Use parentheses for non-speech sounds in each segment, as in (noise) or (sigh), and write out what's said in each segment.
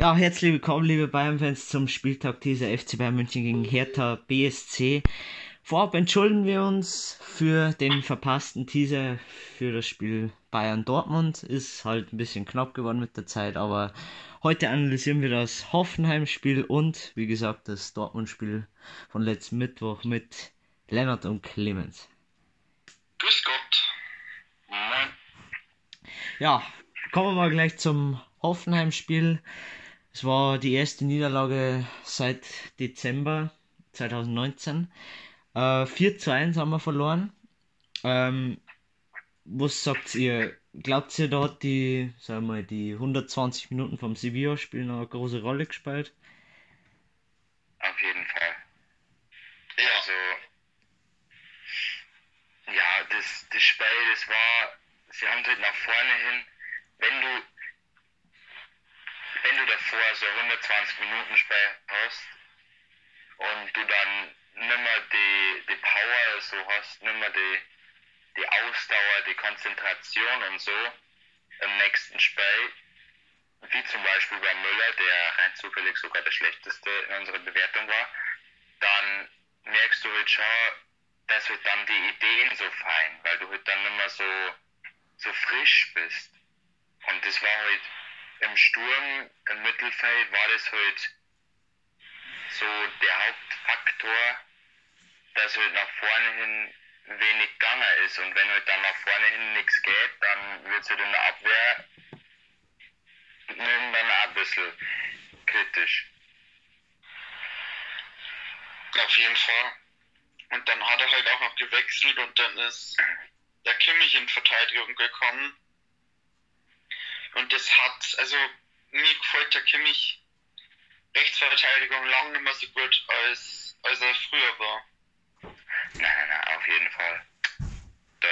Ja, herzlich willkommen, liebe Bayern-Fans, zum Spieltag dieser FC Bayern München gegen Hertha BSC. Vorab entschuldigen wir uns für den verpassten Teaser für das Spiel Bayern-Dortmund. Ist halt ein bisschen knapp geworden mit der Zeit, aber heute analysieren wir das Hoffenheim-Spiel und, wie gesagt, das Dortmund-Spiel von letzten Mittwoch mit Lennart und Clemens. Grüß Gott. Moin. Ja, kommen wir mal gleich zum Hoffenheim-Spiel. Es war die erste Niederlage seit Dezember 2019. Äh, 4 zu 1 haben wir verloren. Ähm, was sagt ihr? Glaubt ihr, da hat die, sagen wir die 120 Minuten vom Sevilla-Spiel eine große Rolle gespielt? Auf jeden Fall. Ja. Also, ja, das, das Spiel, das war, sie haben halt nach vorne hin, wenn du davor so 120 Minuten Spiel hast und du dann nimmer die, die Power so hast, nimmer die, die Ausdauer, die Konzentration und so im nächsten Spiel, wie zum Beispiel bei Müller, der rein zufällig sogar der schlechteste in unserer Bewertung war, dann merkst du halt schon, dass halt dann die Ideen so fein, weil du halt dann immer so, so frisch bist. Und das war halt im Sturm, im Mittelfeld war das halt so der Hauptfaktor, dass halt nach vorne hin wenig gegangen ist. Und wenn halt dann nach vorne hin nichts geht, dann wird es halt in der Abwehr irgendwann auch ein bisschen kritisch. Auf jeden Fall. Und dann hat er halt auch noch gewechselt und dann ist der Kimmich in Verteidigung gekommen. Und das hat, also mir gefällt der Kimmich Rechtsverteidigung lang nicht mehr so gut, als, als er früher war. Nein, nein, nein, auf jeden Fall. Da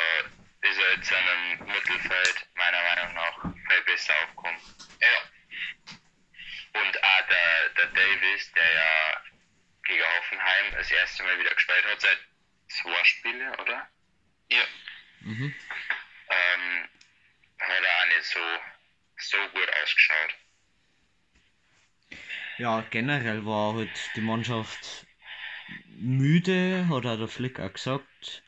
ist er jetzt in einem Mittelfeld meiner Meinung nach viel besser aufgekommen. Ja. Und auch der, der Davis, der ja gegen Hoffenheim das erste Mal wieder gespielt hat, seit zwei Spielen, oder? Ja. Mhm. Ähm, hat er auch nicht so, so gut ausgeschaut. Ja, generell war halt die Mannschaft müde, hat auch der Flick auch gesagt.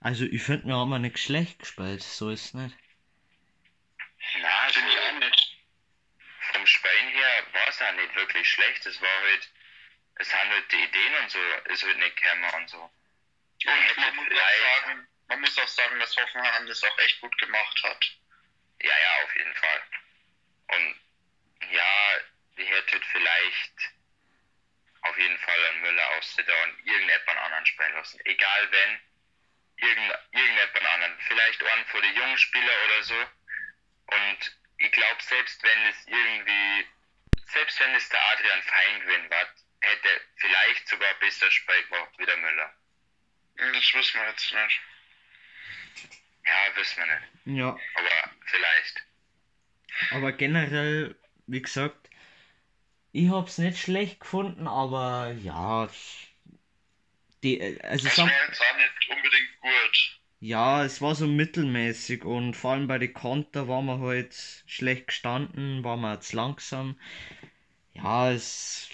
Also ich finde, wir haben auch nicht schlecht gespielt, so ist es nicht. Nein, Finde ich auch nicht. vom Spielen her war es auch nicht wirklich schlecht. Es war halt, es haben halt die Ideen und so, ist halt nicht gekommen und so. Und man muss, auch sagen, man muss auch sagen, dass Hoffenheim das auch echt gut gemacht hat. Ja, ja, auf jeden Fall. Und ja, die hätte vielleicht auf jeden Fall an Müller auszudauern und irgendjemand anderen spielen lassen. Egal wenn, irgend, irgendjemand anderen. Vielleicht einen von den jungen Spielern oder so. Und ich glaube, selbst wenn es irgendwie, selbst wenn es der Adrian Fein gewinnen wird, hätte vielleicht sogar besser Spiel gemacht wie der Müller. Das wissen wir jetzt nicht. Ja, wissen wir nicht. Ja, Aber vielleicht. aber generell, wie gesagt, ich hab's nicht schlecht gefunden, aber ja, die, also Es sagen, war jetzt auch nicht unbedingt gut. ja, es war so mittelmäßig und vor allem bei den Konter waren wir halt schlecht gestanden, waren wir zu langsam. Ja, es,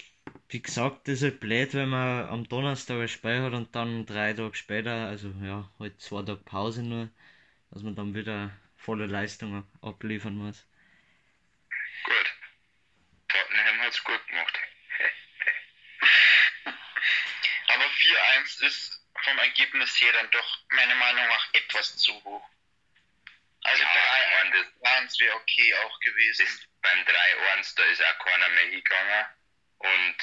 wie gesagt, das ist halt blöd, wenn man am Donnerstag ein Spiel hat und dann drei Tage später, also ja, halt zwei Tage Pause nur, dass man dann wieder volle Leistung abliefern muss. Gut. Tottenham hat's gut gemacht. (laughs) Aber 4-1 ist vom Ergebnis her dann doch meiner Meinung nach etwas zu hoch. Also Ja, ich mein, das- 3-1 wäre okay auch gewesen. ist beim 3-1, da ist auch keiner mehr hingegangen. Und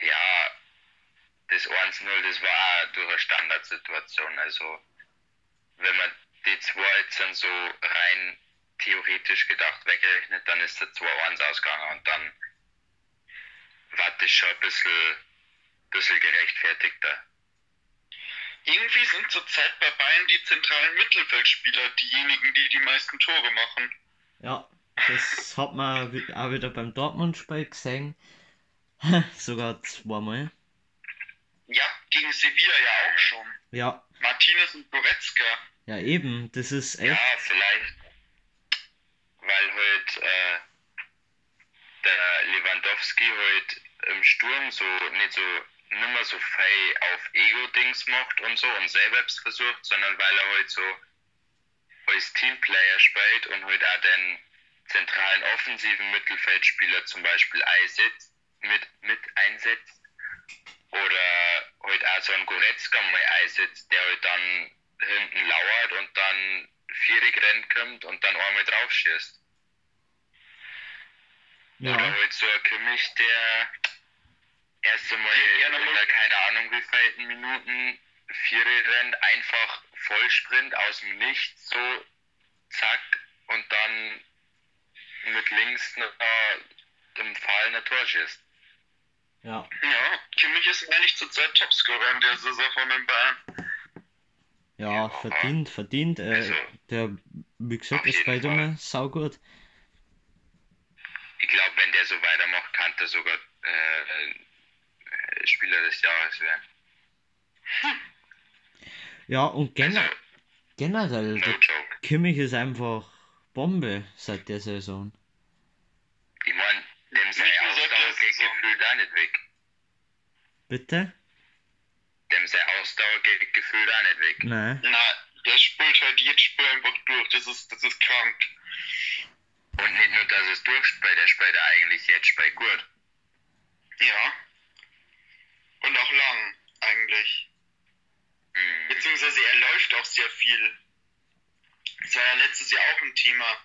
ja, das 1-0, das war auch durch eine Standardsituation. Also, wenn man die zwei jetzt dann so rein theoretisch gedacht wegrechnet, dann ist der 2-1 ausgegangen und dann war das schon ein bisschen, bisschen gerechtfertigter. Irgendwie sind zurzeit bei Bayern die zentralen Mittelfeldspieler diejenigen, die die meisten Tore machen. Ja, das hat man auch wieder beim Dortmund-Spiel gesehen. (laughs) Sogar zweimal. Ja, gegen Sevilla ja auch schon. Ja, Martinez und Goretzka. ja eben, das ist echt. Ja, vielleicht, weil halt äh, der Lewandowski halt im Sturm so nicht so nimmer so fei auf Ego-Dings macht und so und selber versucht, sondern weil er halt so als Teamplayer spielt und halt auch den zentralen offensiven Mittelfeldspieler zum Beispiel einsetzt, mit, mit einsetzt. Oder halt auch so einen Goretzka mal einsetzt, der halt dann hinten lauert und dann vierig rennt kommt und dann einmal drauf schießt. Ja. Oder halt so ein Kimmich, der erst einmal in keine Ahnung wie viele Minuten Viere rennt, einfach Vollsprint aus dem Nichts, so zack, und dann mit links noch im Fall ein Tor schießt. Ja. Ja, Kimmich ist eigentlich zurzeit Topscorer in der Saison von den Bayern. Ja, verdient, verdient. Äh, Also, der, wie gesagt, ist bei dem saugut. Ich glaube, wenn der so weitermacht, kann der sogar äh, Spieler des Jahres werden. Ja, und gene Also, generell, no. Kimmich ist einfach Bombe seit der Saison. Ich meine, dem seine Nicht nur seit der Ausdauer geht Saison. gefühlt auch nicht weg. Bitte? Dem seine Ausdauer geht gefühlt auch nicht weg. Nein. Na, der spielt halt jedes Spiel einfach durch. Das ist, das ist krank. Und nicht nur, dass es durchspielt, der spielt er eigentlich jetzt spielt gut. Ja. Und auch lang, eigentlich. Mhm. Beziehungsweise er läuft auch sehr viel. Es war ja letztes Jahr auch ein Thema,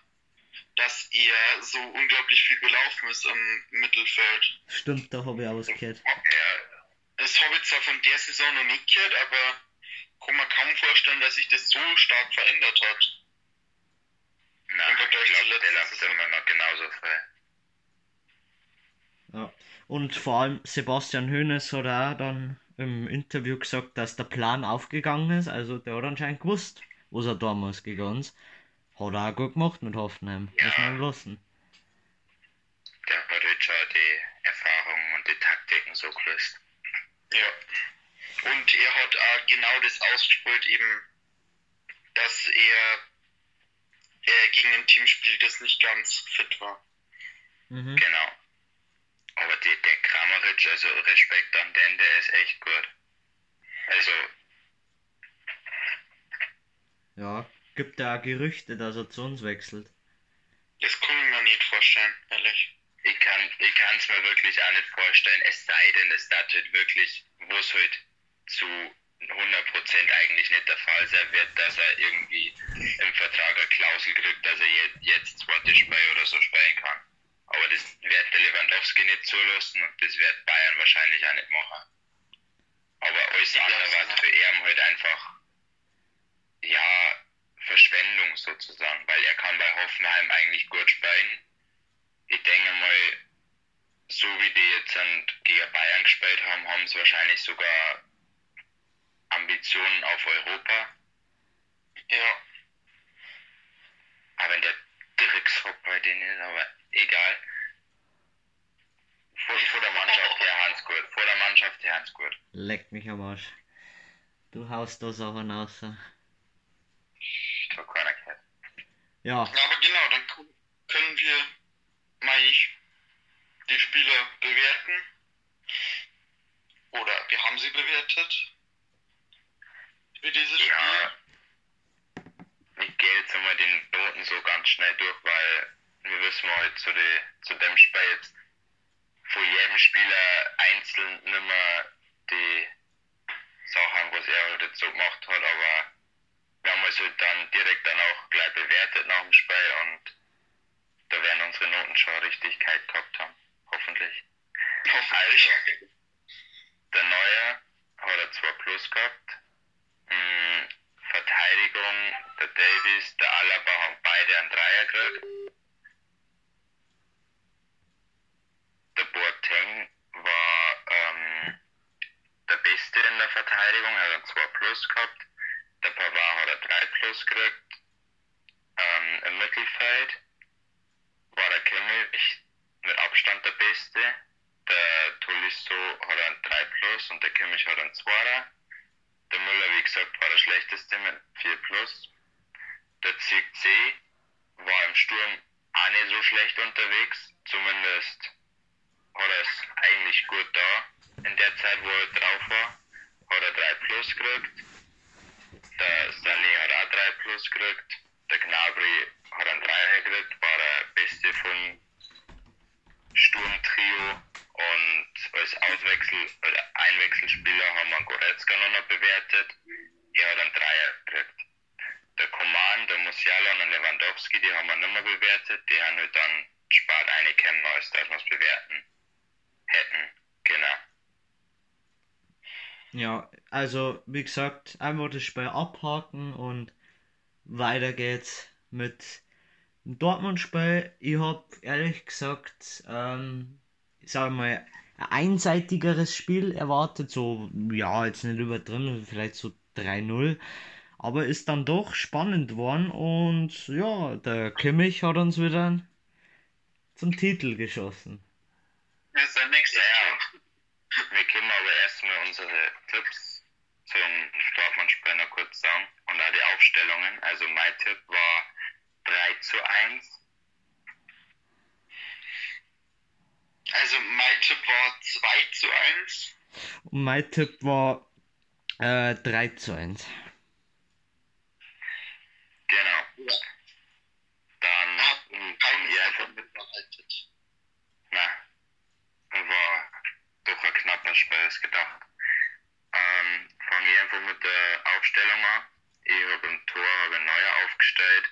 dass er so unglaublich viel gelaufen ist im Mittelfeld. Stimmt, da habe ich auch was gehört. Das habe ich zwar von der Saison noch nicht gehört, aber kann man kaum vorstellen, dass sich das so stark verändert hat. na, Im ich glaube, der läuft Saison. immer noch genauso frei. Ja. Und vor allem Sebastian Hoeneß hat auch dann im Interview gesagt, dass der Plan aufgegangen ist. Also der hat anscheinend gewusst, was er da muss gegen uns. Hat er auch gut gemacht mit Hoffenheim. Muss man lassen. Der hat halt schon die Erfahrungen und die Taktiken so gelöst. Ja. Und er hat auch genau das ausgespielt, eben, dass er äh, gegen ein Team spielt, das nicht ganz fit war. Mhm. Genau. Aber die, der Kramaric, also Respekt an den, der ist echt gut. Also, Ja, gibt auch Gerüchte, dass er zu uns wechselt. Das kann ich mir nicht vorstellen, ehrlich. ich kann es mir wirklich auch nicht vorstellen, es sei denn, es halt wirklich, wo es halt zu 100% eigentlich nicht der Fall sein wird, dass er irgendwie im Vertrag eine Klausel kriegt, dass er jetzt, jetzt zweite Spiel oder so spielen kann. Aber das wird der Lewandowski nicht zulassen und das wird Bayern wahrscheinlich auch nicht machen. Aber alles andere war für ihn halt einfach, ja, Verschwendung sozusagen, weil er kann bei Hoffenheim eigentlich gut spielen. Ich denke mal, so wie die jetzt an, gegen Bayern gespielt haben, haben sie wahrscheinlich sogar Ambitionen auf Europa. Ja. Aber wenn der Dreckshock bei denen ist, aber egal. Vor, vor der Mannschaft her Hans gut. Vor der Mannschaft her Hans gut. Leck mich am Arsch. Du haust da Sachen raus. Ich hab keiner gehört. Ja, aber genau, dann können wir, meine ich, die Spieler bewerten. Oder wir haben sie bewertet. Für dieses Spiel. Ja, ich gehe jetzt einmal die Noten so ganz schnell durch, weil wir wissen halt zu, die, zu dem Spiel jetzt von jedem Spieler einzeln nicht mehr die Sachen, was er halt jetzt so gemacht hat, aber wir haben es halt dann direkt dann auch gleich bewertet nach dem Spiel und da werden unsere Noten schon Richtigkeit gehabt haben. Hoffentlich. Hoffentlich. Also, der Neue hat er 2 Plus gehabt. Hm, Verteidigung, der Davis, der Alaba haben beide einen Dreier gekriegt. Der Boateng war ähm, der Beste in der Verteidigung, er hat einen 2 Plus gehabt der Pavard hat er 3 plus gekriegt. Ähm, Im Mittelfeld war der Kimmich mit Abstand der Beste. Der Tolisso hat einen 3 plus und der Kimmich hat einen 2er. Der Müller, wie gesagt, war der schlechteste mit 4 plus. Der CC war im Sturm auch nicht so schlecht unterwegs. Zumindest hat er es eigentlich gut da. In der Zeit, wo er drauf war, hat er 3 plus gekriegt. Der Sané hat auch 3 plus gekriegt. Der Gnabry hat einen Dreier gekriegt, war der Beste vom Sturmtrio. Und als Auswechsel, oder Einwechselspieler haben wir Goretzka noch, noch bewertet. Er hat einen Dreier gekriegt. Der Command, der Musiala und der Lewandowski, die haben wir nicht mehr bewertet. Die haben halt dann spart eine Kämmer, als dass wir es bewerten hätten. Genau. Ja, also wie gesagt, einfach das Spiel abhaken und weiter geht's mit dem Dortmund-Spiel. Ich hab ehrlich gesagt, ähm, ich sag mal, ein einseitigeres Spiel erwartet, so, ja, jetzt nicht übertrieben, vielleicht so 3-0. Aber ist dann doch spannend geworden und ja, der Kimmich hat uns wieder zum Titel geschossen. Das ist der nächste Ja. Wir können aber erstmal unsere Tipps zum Dortmund-Spiel noch kurz sagen und auch die Aufstellungen. Also mein Tipp war 3 zu 1. Also mein Tipp war 2 zu 1. Und mein Tipp war äh, 3 zu 1. Genau. Ja. Dann Hat keinen ja, davon mitbehaltet. na, war doch ein knapper Spiel gedacht. Ähm, fange ich einfach mit der Aufstellung an. Ich habe im Tor habe neuer aufgestellt.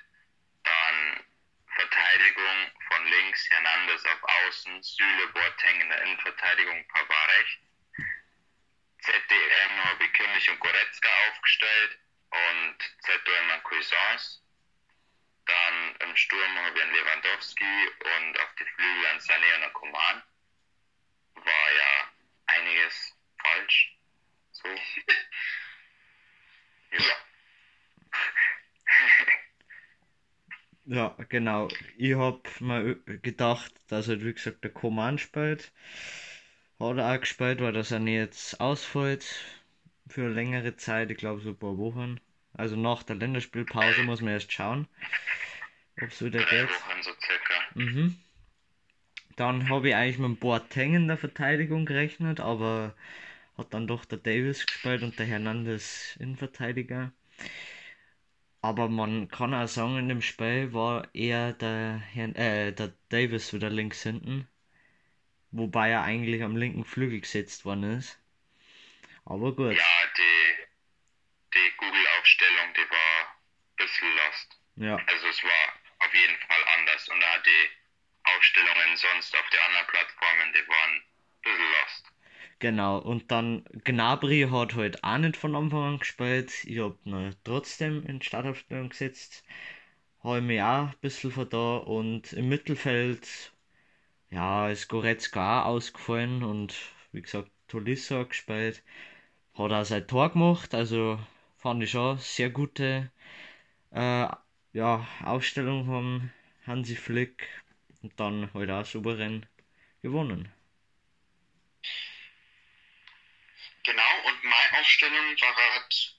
Dann Verteidigung von links, Hernandez auf Außen, Süle, Boateng in der Innenverteidigung, Pavard rechts. ZDM habe ich Kimmich und Goretzka aufgestellt und ZOM Cuisance. Dann im Sturm habe ich einen Lewandowski und auf die Flügel einen Sané und Coman. War ja einiges falsch. So. (laughs) ja. (laughs) Ja, genau. Ich hab mir gedacht, dass halt wie gesagt der Coman spielt. Hat er auch gespielt, weil das er nicht jetzt ausfällt für eine längere Zeit, ich glaube so ein paar Wochen. Also nach der Länderspielpause muss man erst schauen, ob es wieder geht. Wochen so circa. Mhm. Dann habe ich eigentlich mit Boateng in der Verteidigung gerechnet, aber hat dann doch der Davis gespielt und der Hernandez Innenverteidiger. Aber man kann auch sagen, in dem Spiel war eher der, Herrn, äh, der Davis wieder links hinten. Wobei er eigentlich am linken Flügel gesetzt worden ist. Aber gut. Ja, die, die Google-Aufstellung, die war ein bisschen lost. Ja, Also es war auf jeden Fall anders. Und auch die Aufstellungen sonst auf den anderen Plattformen, die waren ein bisschen lost. genau. Und dann Gnabry hat halt auch nicht von Anfang an gespielt. Ich hab ihn trotzdem in Startaufstellung gesetzt. Habe mich auch ein bisschen von da. Und im Mittelfeld, ja, ist Goretzka auch ausgefallen. Und wie gesagt, Tolisso gespielt. Hat auch sein Tor gemacht. Also fand ich schon sehr gute äh, ja, Aufstellung von Hansi Flick. Und dann halt auch souverän gewonnen. Genau, und meine Aufstellung war halt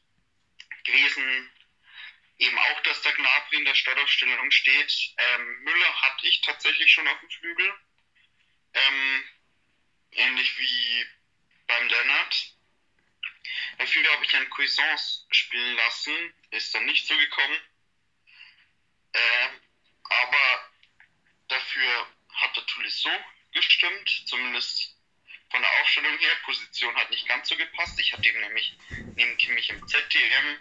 gewesen, eben auch, dass der Gnabry in der Startaufstellung steht. Ähm, Müller hatte ich tatsächlich schon auf dem Flügel. Ähm, ähnlich wie beim Lennart. Dafür habe ich einen Cuisance spielen lassen, ist dann nicht so gekommen. Ähm, aber dafür hat der Tolisso gestimmt, zumindest von der Aufstellung her. Position hat nicht ganz so gepasst. Ich hatte ihn nämlich neben Kimmich im ZDM.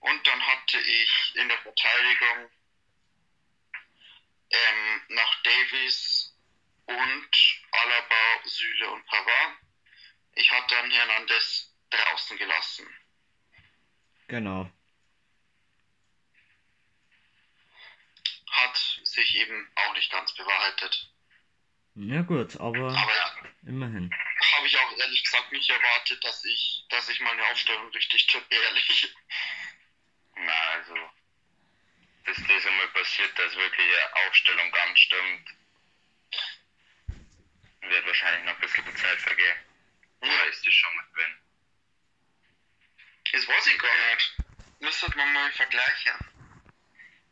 Und dann hatte ich in der Verteidigung ähm, nach Davies und Alaba, Süle und Pavard. Ich hatte dann Hernandez draußen gelassen. Genau. Hat sich eben auch nicht ganz bewahrheitet. Ja gut, aber Aber ja, immerhin. habe ich auch ehrlich gesagt nicht erwartet, dass ich, dass ich meine Aufstellung richtig tippe, ehrlich. Na, also, bis das einmal passiert, dass wirklich eine Aufstellung ganz stimmt, wird wahrscheinlich noch ein bisschen Zeit vergehen. Oder ist die schon mit drin? Das weiß ich gar nicht. Müsste man mal vergleichen.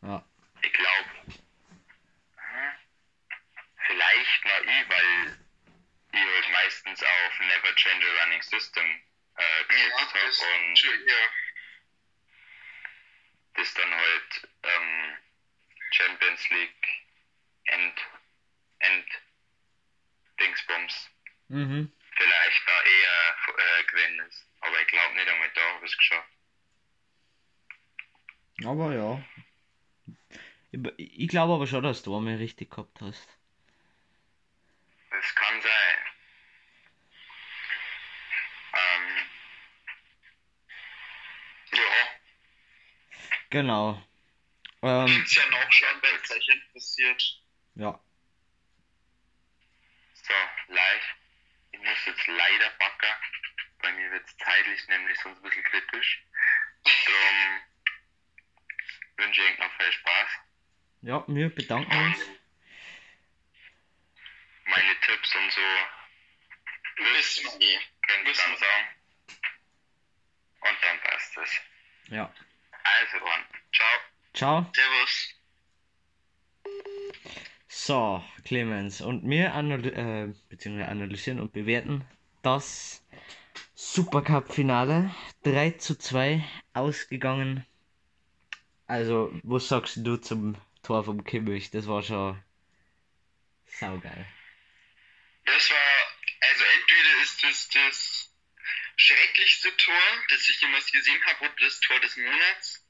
Ja. Ich glaube, vielleicht noch ich, weil ich halt meistens auf Never Change a Running System äh, gezockt Ja, habe das und schon eher. das dann halt ähm, Champions League End, End Dingsbums Mhm. vielleicht da eher äh, gewesen ist. Aber ich glaube nicht einmal da habe ich es geschafft. Aber ja. Ich, glaube aber schon, dass du einmal richtig gehabt hast. Das kann sein. Ähm, Ja, Genau. Ähm, gibt's ja noch schon, wenn es euch interessiert. ja. so, live. Ich muss jetzt leider backen. Bei mir wird es zeitlich nämlich sonst ein bisschen kritisch. Darum wünsche ich euch noch viel Spaß. Ja, wir bedanken uns. Meine Tipps und so Wissen wir eh. könnt ihr dann sagen. Und dann passt es. Ja. Also dann, ciao. Ciao. Servus. So, Clemens. Und wir analy äh, beziehungsweise analysieren und bewerten das Supercup-Finale. 3 zu 2 ausgegangen. Also, was sagst du zum Tor vom Kimmich? Das war schon saugeil. Das war, also entweder ist das das schrecklichste Tor, das ich jemals gesehen habe, oder das Tor des Monats,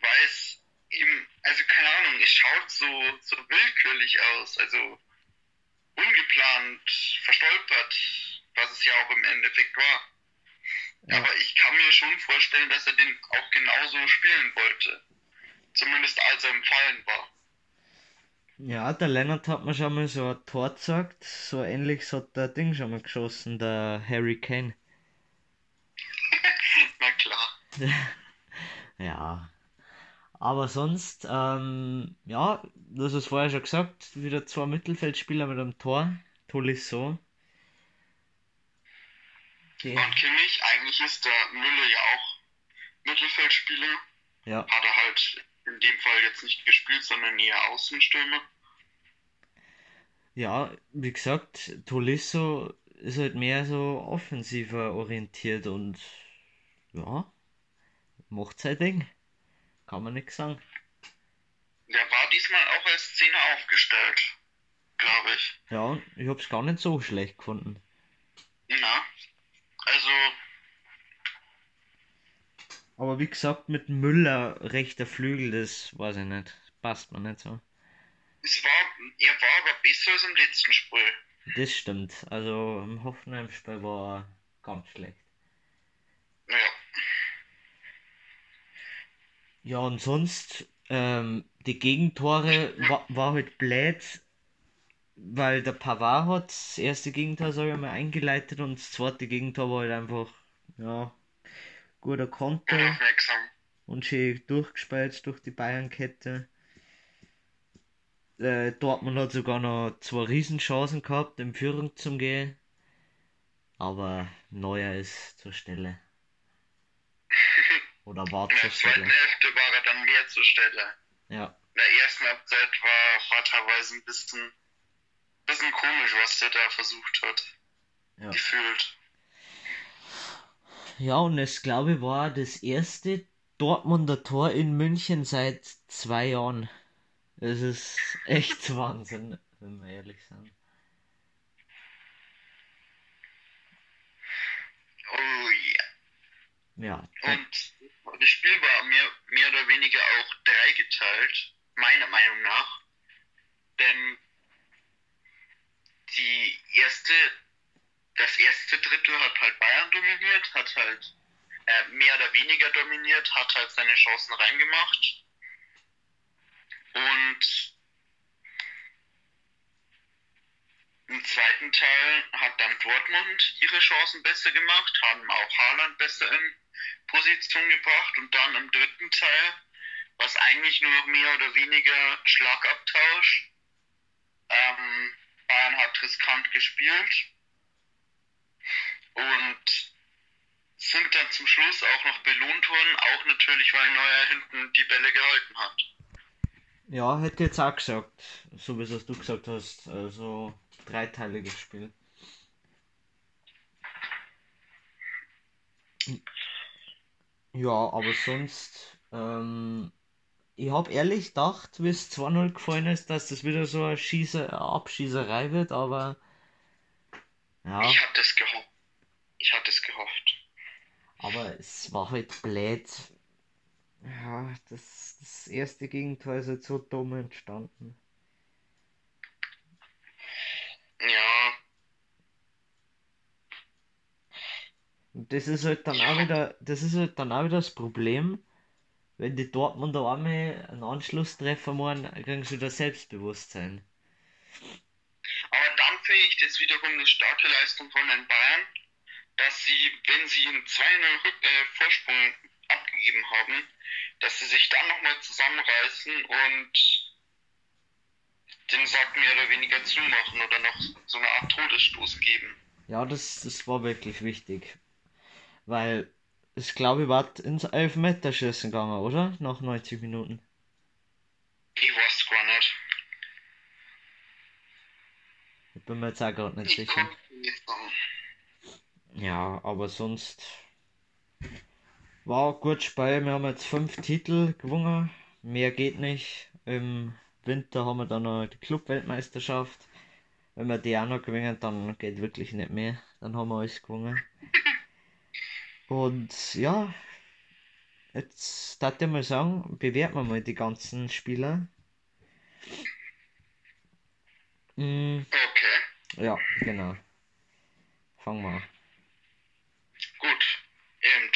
weil es eben, also keine Ahnung, es schaut so, so willkürlich aus, also ungeplant, verstolpert, was es ja auch im Endeffekt war. Ja. Aber ich kann mir schon vorstellen, dass er den auch genauso spielen wollte. Zumindest als er im Fallen war. Ja, der Lennart hat mir schon mal so ein Tor gezeigt. So ähnlich hat der Ding schon mal geschossen, der Harry Kane. (laughs) Na klar. (laughs) Ja. Aber sonst, ähm, ja, du hast es vorher schon gesagt, wieder zwei Mittelfeldspieler mit einem Tor. Tolisso. Die, Und Kimmich, eigentlich ist der Müller ja auch Mittelfeldspieler. ja, Hat er halt in dem Fall jetzt nicht gespielt, sondern eher Außenstürmer. ja, wie gesagt, Tolisso ist halt mehr so offensiver orientiert und ja, macht sein Ding. Kann man nichts sagen. Der war diesmal auch als Zehner aufgestellt, glaube ich. Ja, ich hab's gar nicht so schlecht gefunden. Na, also, Aber wie gesagt, mit Müller rechter Flügel, das weiß ich nicht. Passt mir nicht so. es war, er war aber besser als im letzten Spiel. Das stimmt. Also im Hoffenheim-Spiel war er ganz schlecht. Ja, Ja, und sonst, ähm, die Gegentore war, war halt blöd, weil der Pavard hat das erste Gegentor, sag ich mal, eingeleitet und das zweite Gegentor war halt einfach, ja, guter Konter unaufmerksam. und schön durchgespielt durch die Bayernkette. Äh, Dortmund hat sogar noch zwei Riesenchancen gehabt, in Führung zu gehen. Aber Neuer ist zur Stelle. (laughs) Oder war In zur der zweiten Stelle. Hälfte war er dann mehr zur Stelle. Ja. In der ersten Halbzeit war, war teilweise ein bisschen, bisschen komisch, was der da versucht hat. Ja. Gefühlt. Ja, und es glaube ich war das erste Dortmunder Tor in München seit zwei Jahren. Es ist echt (laughs) Wahnsinn, wenn wir ehrlich sind. Oh ja. Ja, Und das Spiel war mehr, mehr oder weniger auch dreigeteilt, meiner Meinung nach. Denn die erste, das erste Drittel hat halt Bayern dominiert, hat halt äh, mehr oder weniger dominiert, hat halt seine Chancen reingemacht. Und im zweiten Teil hat dann Dortmund ihre Chancen besser gemacht, haben auch Haaland besser in Position gebracht und dann im dritten Teil, was eigentlich nur noch mehr oder weniger Schlagabtausch. Ähm, Bayern hat riskant gespielt und sind dann zum Schluss auch noch belohnt worden, auch natürlich, weil Neuer hinten die Bälle gehalten hat. ja, hätte jetzt auch gesagt, so wie es du gesagt hast, also dreiteiliges Spiel. Ja, aber sonst, ähm, ich habe ehrlich gedacht, wie es 2-0 gefallen ist, dass das wieder so eine, Schieße, Abschießerei wird, aber ja, Ich hatte es gehofft. Ich hatte es gehofft. Aber es war halt blöd. Ja, das, das erste Gegentor ist halt so dumm entstanden. Ja, Und das ist halt dann auch wieder, das ist halt dann auch wieder das Problem, wenn die Dortmunder einmal einen Anschlusstreffer machen, kriegen sie wieder Selbstbewusstsein. aber dann finde ich das wiederum eine starke Leistung von den Bayern, dass sie, wenn sie einen 2-0 Rück- äh, Vorsprung abgegeben haben, dass sie sich dann nochmal zusammenreißen und den Sack mehr oder weniger zumachen oder noch so eine Art Todesstoß geben. Ja, das, das war wirklich wichtig. Weil es, glaube ich, war ins Elfmeterschießen gegangen, oder? Nach 90 Minuten. Ich weiß gar nicht. Ich bin mir jetzt auch gerade nicht Ich sicher. nicht. Ja, aber sonst war gutes Spiel. Wir haben jetzt fünf Titel gewonnen. Mehr geht nicht. Im Winter haben wir dann noch die Club-Weltmeisterschaft. Wenn wir die auch noch gewinnen, dann geht wirklich nicht mehr. Dann haben wir alles gewonnen. Und ja, jetzt darf ich mal sagen, bewerten wir mal die ganzen Spieler. Mm, Okay, ja, genau. Fangen wir an.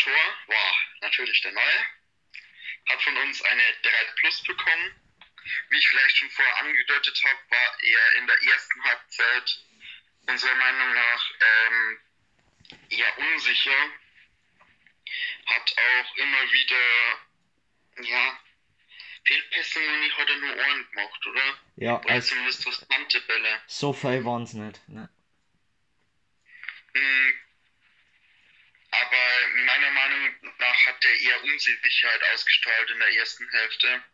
Tor war natürlich der Neue. Hat von uns eine 3 Plus bekommen. Wie ich vielleicht schon vorher angedeutet habe, war er in der ersten Halbzeit unserer Meinung nach ähm, eher unsicher. Hat auch immer wieder, ja, Fehlpässe hat er nur Ohren gemacht, oder? Ja, Oder also zumindest riskante Bälle. so viel waren es nicht. Ne? Aber meiner Meinung nach hat er eher Unsicherheit ausgestrahlt in der ersten Hälfte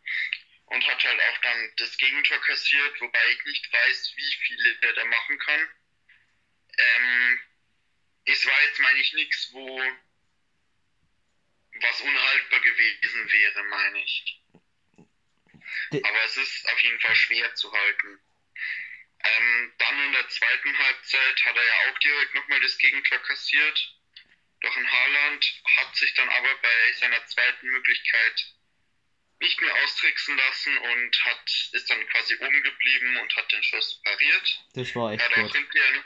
und hat halt auch dann das Gegentor kassiert, wobei ich nicht weiß, wie viele der da machen kann. Ähm, es war jetzt, meine ich, nichts, wo was unhaltbar gewesen wäre, meine ich. Aber es ist auf jeden Fall schwer zu halten. Ähm, dann in der zweiten Halbzeit hat er ja auch direkt nochmal das Gegentor kassiert durch ein Haaland, hat sich dann aber bei seiner zweiten Möglichkeit nicht mehr austricksen lassen und hat, ist dann quasi oben geblieben und hat den Schuss pariert. Das war echt Hat auch gut. hinterher,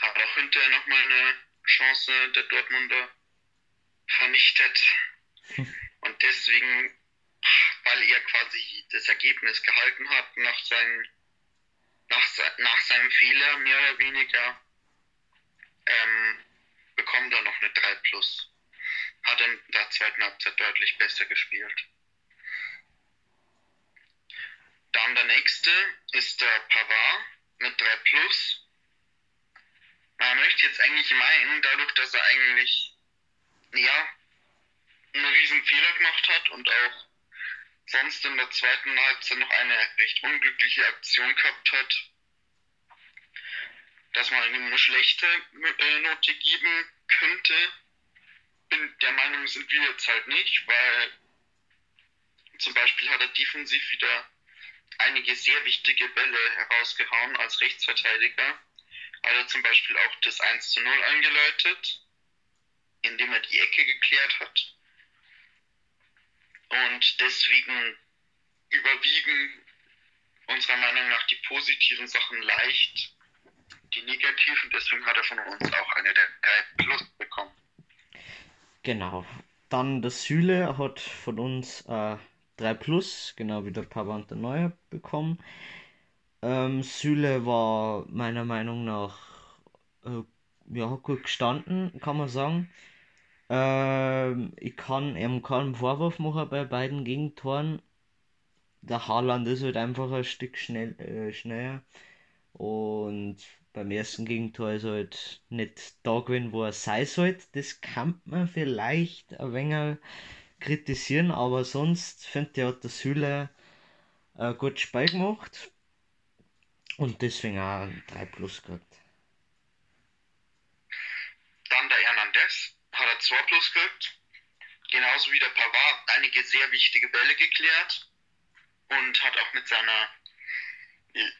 hat auch hinterher nochmal eine Chance der Dortmunder vernichtet. (laughs) Und deswegen, weil er quasi das Ergebnis gehalten hat nach, seinen, nach, nach seinem Fehler, mehr oder weniger, ähm, bekommt er noch eine 3 Plus. Hat in der zweiten Halbzeit deutlich besser gespielt. Dann der nächste ist der Pavard mit 3 Plus. Man möchte jetzt eigentlich meinen, dadurch, dass er eigentlich, ja, einen riesen Fehler gemacht hat und auch sonst in der zweiten Halbzeit noch eine recht unglückliche Aktion gehabt hat, dass man ihm eine schlechte äh, Note geben könnte. Bin der Meinung sind wir jetzt halt nicht, weil zum Beispiel hat er defensiv wieder einige sehr wichtige Bälle herausgehauen als Rechtsverteidiger. Hat er zum Beispiel auch das 1 zu 0 eingeläutet, indem er die Ecke geklärt hat. Und deswegen überwiegen unserer Meinung nach die positiven Sachen leicht die negativen. Deswegen hat er von uns auch eine der 3 Plus bekommen. Genau. Dann der Süle hat von uns äh, 3 Plus, genau wie der Papa und der Neue bekommen. Ähm, Süle war meiner Meinung nach äh, ja, gut gestanden, kann man sagen. Ähm, ich kann ihm keinen Vorwurf machen bei beiden Gegentoren. Der Haaland ist halt einfach ein Stück schnell, äh, schneller. Und beim ersten Gegentor ist er halt nicht da gewesen, wo er sein sollte. Das kann man vielleicht ein wenig kritisieren, aber sonst finde ich, hat der Süle ein gutes Spiel gemacht. Und deswegen auch ein 3 Plus gehabt. Dann der Hernandez 2 Plus kriegt. Genauso wie der Pavard einige sehr wichtige Bälle geklärt und hat auch mit seiner,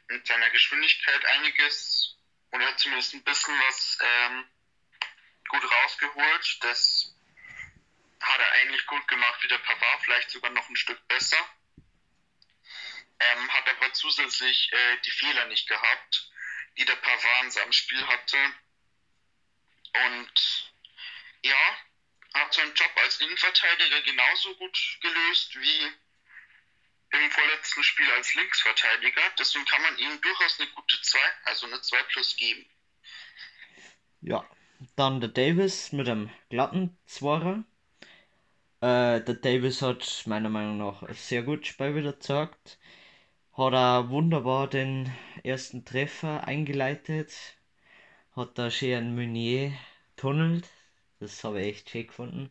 mit seiner Geschwindigkeit einiges zumindest ein bisschen was ähm, gut rausgeholt. Das hat er eigentlich gut gemacht wie der Pavard, vielleicht sogar noch ein Stück besser. Ähm, hat aber zusätzlich äh, die Fehler nicht gehabt, die der Pavard in seinem Spiel hatte. Und ja, hat seinen Job als Innenverteidiger genauso gut gelöst wie im vorletzten Spiel als Linksverteidiger. Deswegen kann man ihm durchaus eine gute 2, also eine 2 plus geben. Ja, dann der Davis mit einem glatten Zwarer. Äh, der Davis hat meiner Meinung nach ein sehr gut Spiel wieder gezeigt. Hat er wunderbar den ersten Treffer eingeleitet. Hat da schön Meunier tunnelt. Das habe ich echt schön gefunden.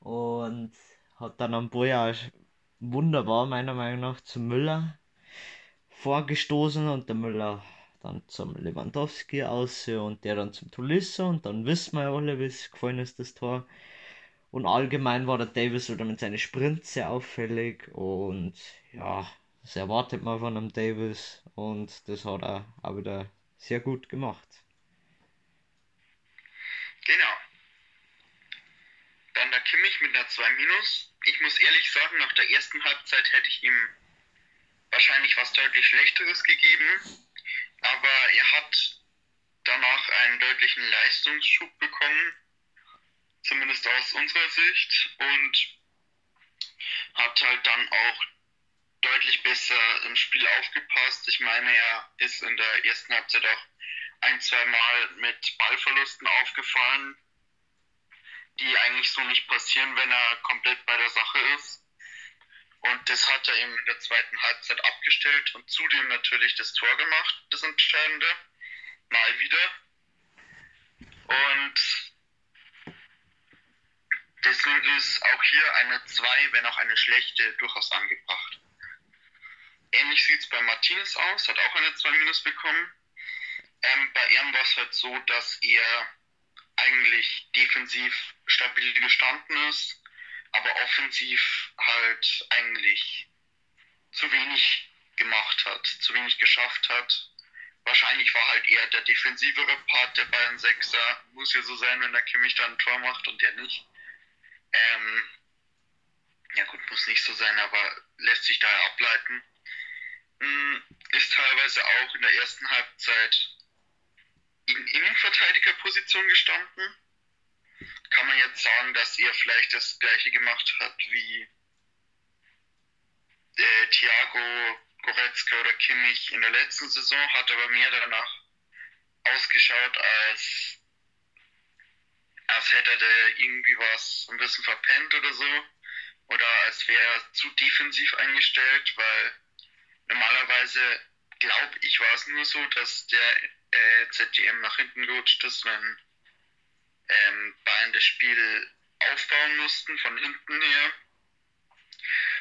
Und hat dann am Ball wunderbar meiner Meinung nach zum Müller vorgestoßen und der Müller dann zum Lewandowski aus und der dann zum Tolisso und dann wissen wir ja alle, wie es gefallen ist, das Tor. Und allgemein war der Davis wieder mit seinen Sprints sehr auffällig und ja, das erwartet man von einem Davis und das hat er auch wieder sehr gut gemacht. Genau. Dann der Kimmich mit einer 2 Minus. Ich muss ehrlich sagen, nach der ersten Halbzeit hätte ich ihm wahrscheinlich was deutlich Schlechteres gegeben aber er hat danach einen deutlichen Leistungsschub bekommen, zumindest aus unserer Sicht, und hat halt dann auch deutlich besser im Spiel aufgepasst. Ich meine, er ist in der ersten Halbzeit auch ein, zwei Mal mit Ballverlusten aufgefallen, die eigentlich so nicht passieren, wenn er komplett bei der Sache ist. Und das hat er eben in der zweiten Halbzeit abgestellt und zudem natürlich das Tor gemacht, das Entscheidende. Mal wieder. Und deswegen ist auch hier eine 2, wenn auch eine schlechte, durchaus angebracht. Ähnlich sieht es bei Martinez aus, hat auch eine 2 minus bekommen. Ähm, bei ihm war es halt so, dass er eigentlich defensiv stabil gestanden ist aber offensiv halt eigentlich zu wenig gemacht hat, zu wenig geschafft hat. Wahrscheinlich war halt eher der defensivere Part der beiden Sechser. Muss ja so sein, wenn der Kimmich da ein Tor macht und der nicht. Ähm, ja gut, muss nicht so sein, aber lässt sich daher ableiten. Hm, ist teilweise auch in der ersten Halbzeit in Innenverteidigerposition gestanden kann man jetzt sagen, dass er vielleicht das gleiche gemacht hat wie äh, Thiago, Goretzka oder Kimmich in der letzten Saison, hat aber mehr danach ausgeschaut, als, als hätte er irgendwie was ein bisschen verpennt oder so. Oder als wäre er zu defensiv eingestellt, weil normalerweise glaube ich, war es nur so, dass der äh, ZDM nach hinten gerutscht ist, wenn ähm, Bayern das Spiel aufbauen mussten von hinten her.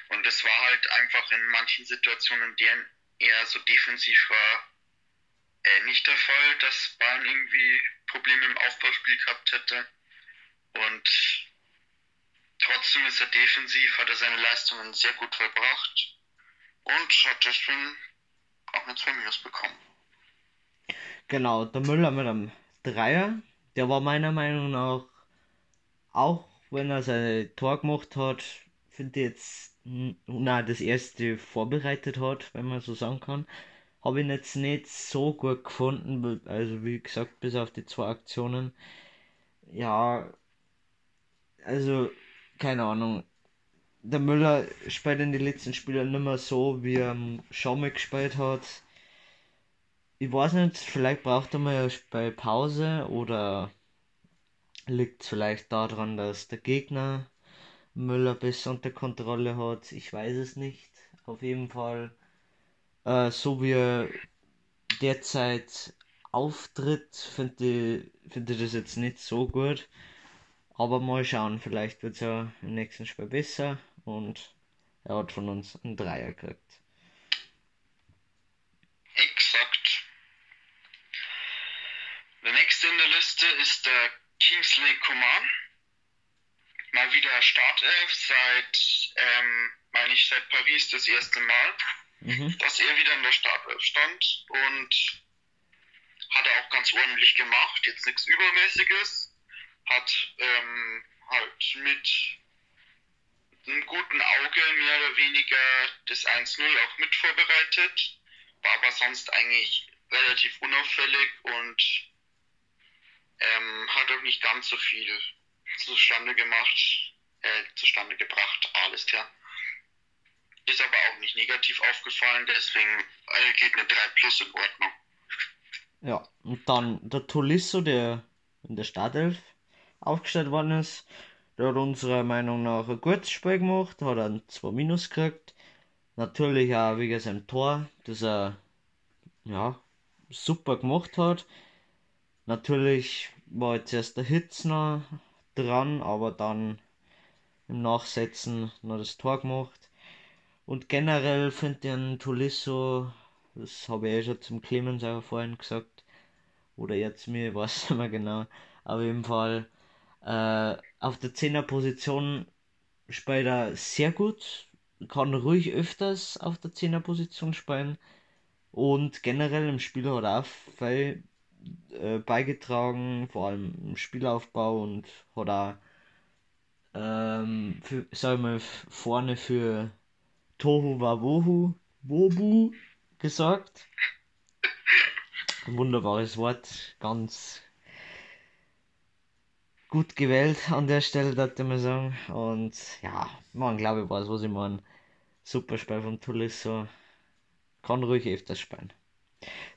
Und das war halt einfach in manchen Situationen, in denen er so defensiv war, äh, nicht der Fall, dass Bayern irgendwie Probleme im Aufbauspiel gehabt hätte. Und trotzdem ist er defensiv, hat er seine Leistungen sehr gut verbracht und hat deswegen auch eine 2 Minus bekommen. Genau, der Müller mit einem Dreier der war meiner Meinung nach, auch wenn er sein Tor gemacht hat, finde ich jetzt, na, das erste vorbereitet hat, wenn man so sagen kann, habe ich jetzt nicht so gut gefunden, also wie gesagt, bis auf die zwei Aktionen. Ja, also, keine Ahnung. Der Müller spielt in den letzten Spielen nicht mehr so, wie er schon mal gespielt hat ich weiß nicht, vielleicht braucht er mal bei Pause oder liegt es vielleicht daran, dass der Gegner Müller besser unter Kontrolle hat. Ich weiß es nicht. Auf jeden Fall, äh, so wie er derzeit auftritt, finde ich, find ich das jetzt nicht so gut. Aber mal schauen, vielleicht wird es ja im nächsten Spiel besser und er hat von uns einen Dreier gekriegt. nächste in der Kingsley Coman mal wieder Startelf seit, ähm, meine ich, seit Paris das erste Mal, mhm. dass er wieder in der Startelf stand und hat er auch ganz ordentlich gemacht, jetzt nichts Übermäßiges, hat ähm, halt mit einem guten Auge mehr oder weniger das 1-0 auch mit vorbereitet, war aber sonst eigentlich relativ unauffällig und ähm, hat auch nicht ganz so viel zustande gemacht, äh, zustande gebracht, alles klar. Ist aber auch nicht negativ aufgefallen, deswegen äh, geht eine 3 plus in Ordnung. Ja, und dann der Tolisso, der in der Startelf aufgestellt worden ist, der hat unserer Meinung nach ein gutes Spiel gemacht, hat ein 2 Minus gekriegt. Natürlich auch wegen seinem Tor, das er ja, super gemacht hat. Natürlich war jetzt erst der Hitzner dran, aber dann im Nachsetzen noch das Tor gemacht. Und generell finde ich einen Tolisso, das habe ich eh schon zum Clemens auch vorhin gesagt, oder jetzt mir, ich weiß (laughs) nicht mehr genau, auf jeden Fall äh, auf der 10er Position spielt er sehr gut, kann ruhig öfters auf der 10er Position spielen und generell im Spiel hat er auch viel äh, beigetragen, vor allem im Spielaufbau und hat auch ähm, für, sag mal, vorne für Tohu Wabohu Wobu gesorgt. Ein wunderbares Wort, ganz gut gewählt an der Stelle, würde mal sagen. Und ja, man glaube ich weiß, was ich meine. Super Spiel von Tulisso. Kann ruhig öfters spielen.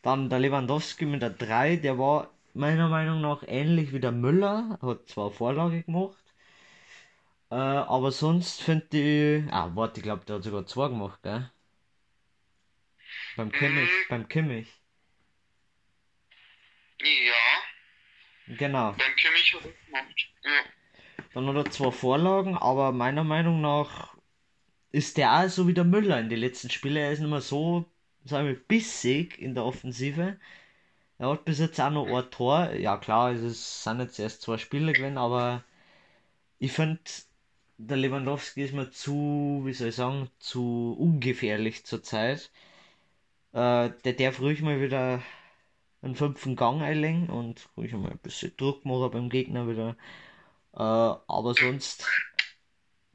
Dann der Lewandowski mit der 3, der war meiner Meinung nach ähnlich wie der Müller, hat zwar Vorlage gemacht, äh, aber sonst finde ich. Ah, warte, ich glaube, der hat sogar zwei gemacht, gell? Beim Kimmich, beim Kimmich. Ja. Genau. Beim Kimmich hat er gemacht. Ja. Dann hat er zwei Vorlagen, aber meiner Meinung nach ist der auch so wie der Müller in den letzten Spielen. Er ist nicht mehr so, sagen wir, bissig in der Offensive. Er hat bis jetzt auch noch ein Tor. Ja, klar, es sind jetzt erst zwei Spiele gewesen, aber ich finde, der Lewandowski ist mir zu, wie soll ich sagen, zu ungefährlich zurzeit. Äh, der darf ruhig mal wieder einen fünften Gang einlegen und ruhig mal ein bisschen Druck machen beim Gegner wieder. Äh, aber sonst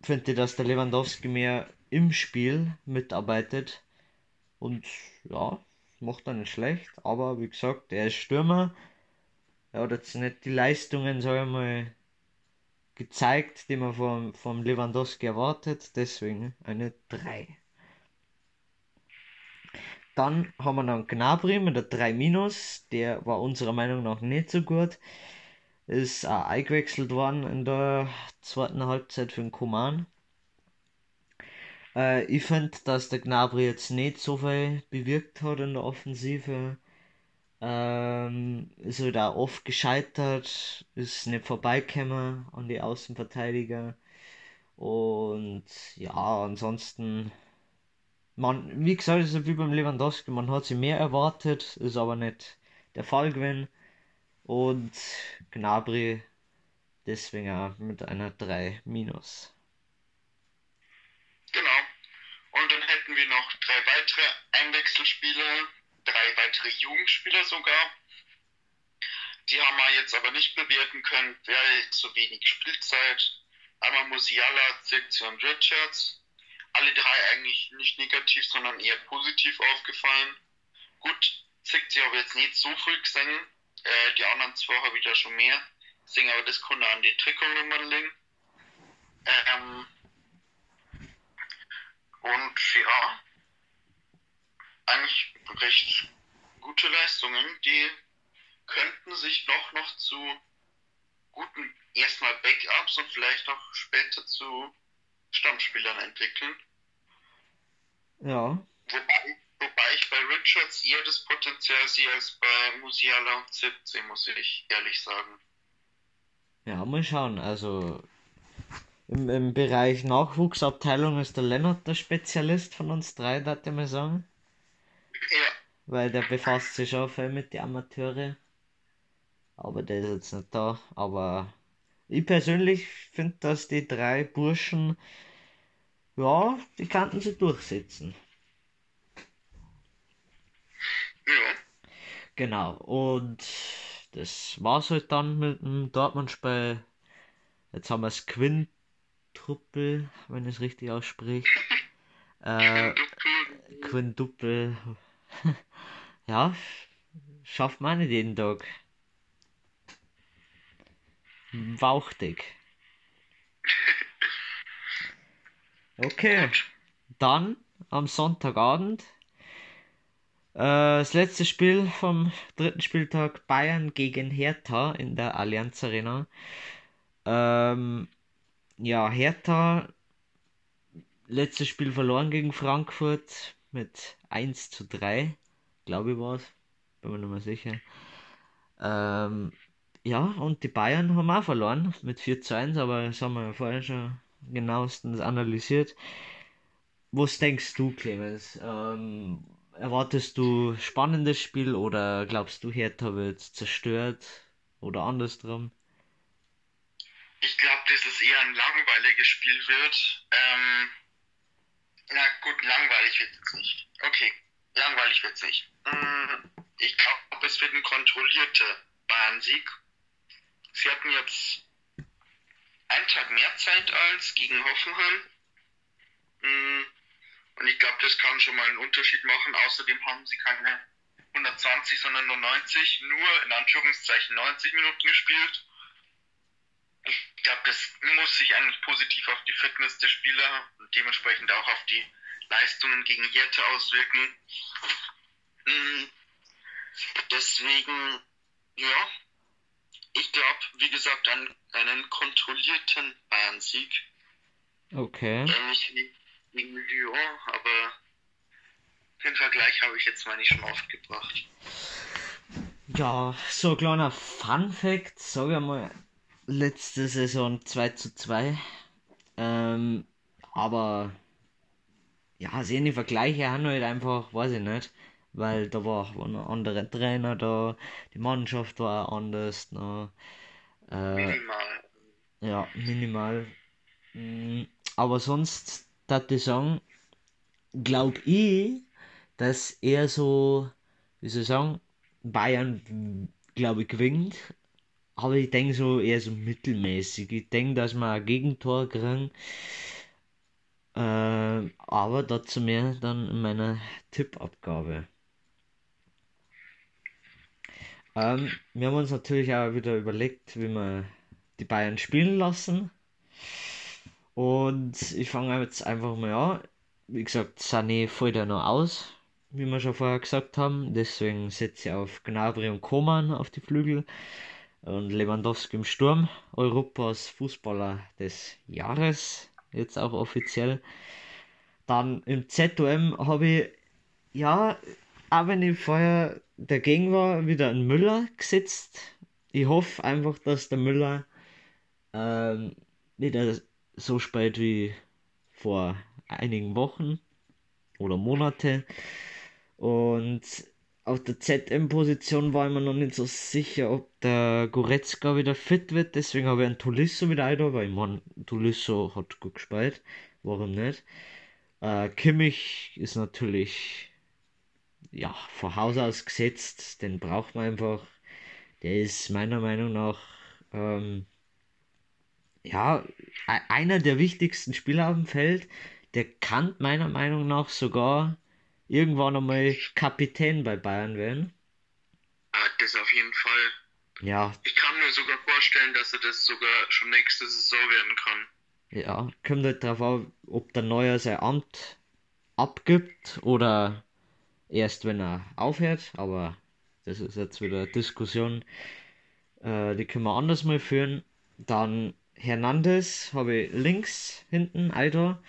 finde ich, dass der Lewandowski mehr im Spiel mitarbeitet. Und ja, macht er nicht schlecht. Aber wie gesagt, er ist Stürmer. Er hat jetzt nicht die Leistungen, sag ich mal, gezeigt, die man vom, vom Lewandowski erwartet. Deswegen eine 3. Dann haben wir noch Gnabry mit der 3 Minus. Der war unserer Meinung nach nicht so gut. Ist auch eingewechselt worden in der zweiten Halbzeit für den Koman. Äh, ich finde, dass der Gnabry jetzt nicht so viel bewirkt hat in der Offensive. Ähm, ist halt auch oft gescheitert, ist nicht vorbeigekommen an die Außenverteidiger. Und ja, ansonsten man, wie gesagt, ist es wie beim Lewandowski, man hat sich mehr erwartet, ist aber nicht der Fall gewesen. Und Gnabry deswegen auch mit einer 3 minus. Genau. Und dann hätten wir noch drei weitere Einwechselspieler, drei weitere Jugendspieler sogar. Die haben wir jetzt aber nicht bewerten können, weil zu wenig Spielzeit. Einmal Musiala, Zirkzee und Richards alle drei eigentlich nicht negativ, sondern eher positiv aufgefallen. Gut, Zickt habe jetzt nicht so viel gesehen. Äh, die anderen zwei habe ich da schon mehr. Deswegen aber das konnte an die Trikotnummern liegen. Ähm, und ja, eigentlich recht gute Leistungen, die könnten sich doch noch zu guten erstmal Backups und vielleicht auch später zu Stammspielern entwickeln. Ja. Wobei, wobei ich bei Richards eher das Potenzial sehe als bei Musiala und 17, muss ich ehrlich sagen. Ja, mal schauen. Also im, im Bereich Nachwuchsabteilung ist der Lennart der Spezialist von uns drei, darf ich mal sagen. Ja. Weil der befasst sich auch viel mit den Amateure. Aber der ist jetzt nicht da. Aber ich persönlich finde, dass die drei Burschen, ja, die kannten sie durchsetzen. Ja. Genau, und das war's halt dann mit dem Dortmund-Spiel. Jetzt haben wir das Quintruppel, wenn ich es richtig ausspreche. (laughs) Äh, Quintuppel. (laughs) ja, schafft man nicht jeden Tag. Wauchtig. (laughs) Okay, dann am Sonntagabend äh, das letzte Spiel vom dritten Spieltag Bayern gegen Hertha in der Allianz Arena. Ähm, ja, Hertha letztes Spiel verloren gegen Frankfurt mit 1 zu 3, glaube ich war es, bin mir nicht mehr sicher. Ähm, ja, und die Bayern haben auch verloren mit 4 zu 1, aber das haben wir ja vorher schon genauestens analysiert. Was denkst du, Clemens? Ähm, erwartest du spannendes Spiel oder glaubst du, Hertha wird zerstört oder andersrum? Ich glaube, dass es eher ein langweiliges Spiel wird. Ähm, na gut, langweilig wird es nicht. Okay, langweilig wird es nicht. Mm, ich glaube, es wird ein kontrollierter Bayern-Sieg. Sie hatten jetzt einen Tag mehr Zeit als gegen Hoffenheim. Mm, und ich glaube, das kann schon mal einen Unterschied machen. Außerdem haben sie keine 120, sondern nur 90, nur in Anführungszeichen 90 Minuten gespielt. Ich glaube, das muss sich eigentlich positiv auf die Fitness der Spieler und dementsprechend auch auf die Leistungen gegen Jette auswirken. Mm, deswegen, ja, ich glaube, wie gesagt, an einen kontrollierten Bayern-Sieg. Okay. Ähnlich wie gegen Lyon, aber den Vergleich habe ich jetzt mal nicht schon oft gebracht. Ja, so ein kleiner Fun Fact, sag ich mal, letzte Saison 2 zu 2. Ähm, aber ja, sehen die Vergleiche haben halt einfach, weiß ich nicht, weil da war, waren noch andere Trainer da, die Mannschaft war anders, noch, äh, Minimal. ja, minimal. Mm, Aber sonst, da ich sagen, glaube ich, dass er so, wie soll ich sagen, Bayern, glaube ich, gewinnt. Aber ich denke so eher so mittelmäßig. Ich denke, dass wir ein Gegentor kriegen. Äh, aber dazu mehr dann in meiner Tippabgabe. Ähm, wir haben uns natürlich auch wieder überlegt, wie wir die Bayern spielen lassen. Und ich fange jetzt einfach mal an. Wie gesagt, Sané fällt ja noch aus, wie wir schon vorher gesagt haben. Deswegen setze ich auf Gnabry und Koman auf die Flügel. Und Lewandowski im Sturm. Europas Fußballer des Jahres. Jetzt auch offiziell. Dann im ZOM habe ich, ja, auch wenn ich vorher dagegen war, wieder einen Müller gesetzt. Ich hoffe einfach, dass der Müller ähm, wieder so spät wie vor einigen Wochen oder Monate. Und auf der ZM-Position war ich mir noch nicht so sicher, ob der Goretzka wieder fit wird. Deswegen habe ich einen Tolisso wieder ein, weil ich meine, Tolisso hat gut gespielt. Warum nicht? Äh, Kimmich ist natürlich ja, von Haus aus gesetzt. Den braucht man einfach. Der ist meiner Meinung nach ähm, ja, e- einer der wichtigsten Spieler auf dem Feld. Der kann meiner Meinung nach sogar irgendwann einmal Kapitän bei Bayern werden. Ah, das auf jeden Fall. Ja, Ich kann mir sogar vorstellen, dass er das sogar schon nächste Saison werden kann. ja, kommt halt drauf an, ob der Neuer sein Amt abgibt oder erst wenn er aufhört, aber das ist jetzt wieder eine Diskussion, äh, die können wir anders mal führen. Dann Hernandez habe ich links hinten, Alter.